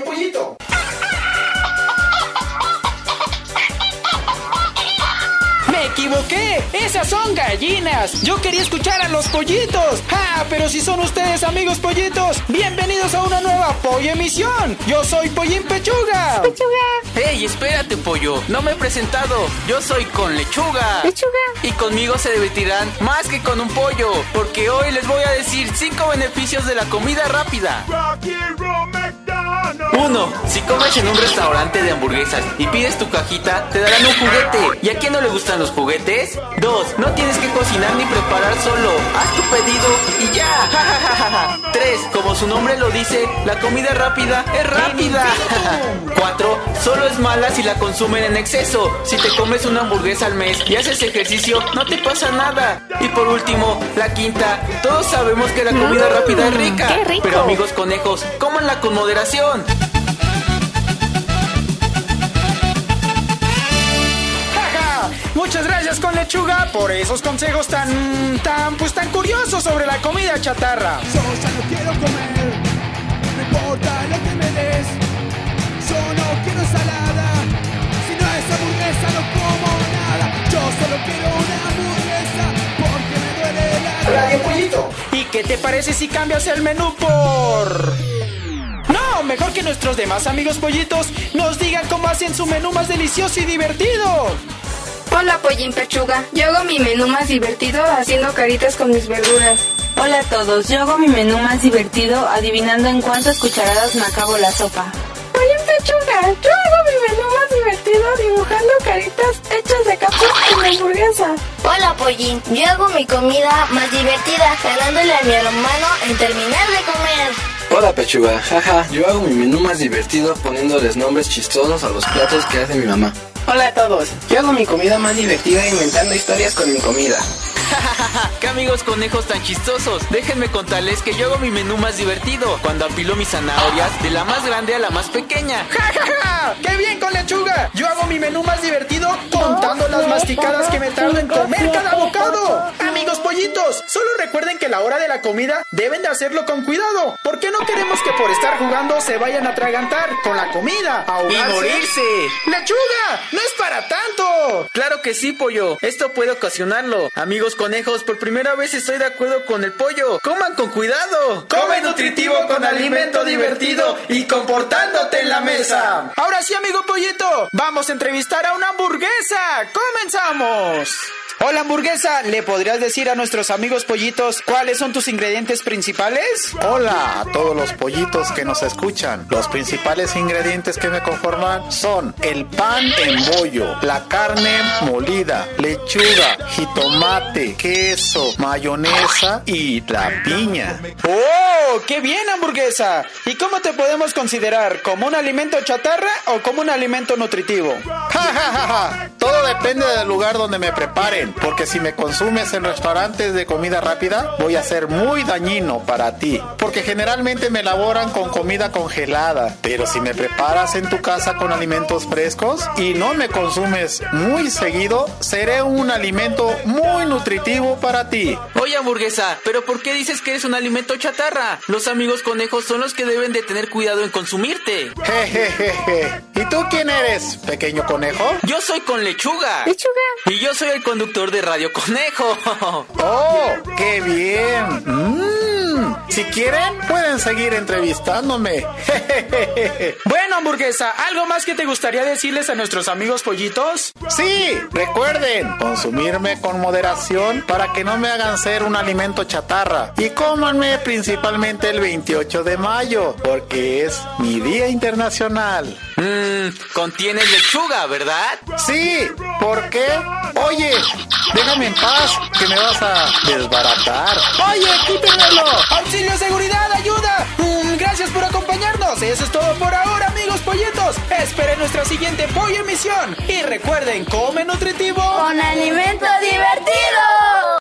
Pollito. Equivoqué! ¡Esas son gallinas! Yo quería escuchar a los pollitos. ¡Ah! Pero si son ustedes amigos pollitos, bienvenidos a una nueva pollo emisión. Yo soy Pollín Pechuga. ¡Pechuga! ¡Ey, espérate, pollo! No me he presentado. Yo soy con lechuga. ¡Lechuga! Y conmigo se divertirán más que con un pollo, porque hoy les voy a decir 5 beneficios de la comida rápida. Uno, si comes en un restaurante de hamburguesas y pides tu cajita, te darán un juguete. ¿Y a quién no le gustan los juguetes? Dos, no tienes que cocinar ni preparar solo. Haz tu pedido y ya. Tres, como su nombre lo dice, la comida rápida es rápida. Cuatro, solo es mala si la consumen en exceso. Si te comes una hamburguesa al mes y haces ejercicio, no te pasa nada. Y por último, la quinta, todos sabemos que la comida rápida es rica. ¡Qué rico! Pero amigos conejos, cómanla con moderación. Muchas gracias con lechuga por esos consejos tan, tan, pues tan curiosos sobre la comida chatarra. Yo ya no quiero comer, no importa lo que me des. Yo no quiero ensalada, si no es hamburguesa no como nada. Yo solo quiero una hamburguesa porque me duele la Radio Pollito. ¿Y qué te parece si cambias el menú por... No, mejor que nuestros demás amigos pollitos nos digan cómo hacen su menú más delicioso y divertido. Hola, Pollín Pechuga. Yo hago mi menú más divertido haciendo caritas con mis verduras. Hola a todos, yo hago mi menú más divertido adivinando en cuántas cucharadas me acabo la sopa. Pollín Pechuga, yo hago mi menú más divertido dibujando caritas hechas de café en mi hamburguesa. Hola Pollín, yo hago mi comida más divertida ganándole a mi hermano en terminar de comer. Hola Pechuga, jaja, yo hago mi menú más divertido poniéndoles nombres chistosos a los platos que hace mi mamá. Hola a todos, yo hago mi comida más divertida inventando historias con mi comida. ¡Qué amigos conejos tan chistosos! Déjenme contarles que yo hago mi menú más divertido cuando apilo mis zanahorias de la más grande a la más pequeña. ¡Ja, ja, ja! ¡Qué bien con lechuga! Yo hago mi menú más divertido contando las masticadas que me tardo en comer cada bocado. Pollitos, solo recuerden que la hora de la comida deben de hacerlo con cuidado, porque no queremos que por estar jugando se vayan a atragantar con la comida, ¡Y ahogarse. morirse! ¡Lechuga! ¡No es para tanto! Claro que sí, pollo. Esto puede ocasionarlo. Amigos conejos, por primera vez estoy de acuerdo con el pollo. Coman con cuidado. Come nutritivo con alimento divertido y comportándote en la mesa. Ahora sí, amigo pollito, vamos a entrevistar a una hamburguesa. ¡Comenzamos! Hola hamburguesa, ¿le podrías decir a nuestros amigos pollitos cuáles son tus ingredientes principales? Hola a todos los pollitos que nos escuchan. Los principales ingredientes que me conforman son el pan en bollo, la carne molida, lechuga, jitomate, queso, mayonesa y la piña. ¡Oh! ¡Qué bien hamburguesa! ¿Y cómo te podemos considerar? ¿Como un alimento chatarra o como un alimento nutritivo? Ja, ja, ja, ja. Todo depende del lugar donde me preparen, porque si me consumes en restaurantes de comida rápida, voy a ser muy dañino para ti, porque generalmente me elaboran con comida congelada, pero si me preparas en tu casa con alimentos frescos y no me consumes muy seguido, seré un alimento muy nutritivo para ti. Oye, hamburguesa, ¿pero por qué dices que eres un alimento chatarra? Los amigos conejos son los que deben de tener cuidado en consumirte. Jejejeje. ¿Y tú quién eres, pequeño conejo? Yo soy con lechuga. Lechuga. Y yo soy el conductor de Radio Conejo. ¡Oh! ¡Qué bien! Mm, Si quieren, pueden seguir entrevistándome. Bueno, hamburguesa, ¿algo más que te gustaría decirles a nuestros amigos pollitos? Sí, recuerden consumirme con moderación para que no me hagan ser un alimento chatarra. Y cómanme principalmente el 28 de mayo, porque es mi día internacional. Mmm, contiene lechuga, ¿verdad? Sí, ¿por qué? Oye, déjame en paz, que me vas a desbaratar. Oye, quítenmelo. ¡Auxilio, seguridad, ayuda! Mm, gracias por acompañarnos. Eso es todo por ahora, amigos pollitos. Esperen nuestra siguiente pollo emisión. Y recuerden, come nutritivo. Con alimento divertido.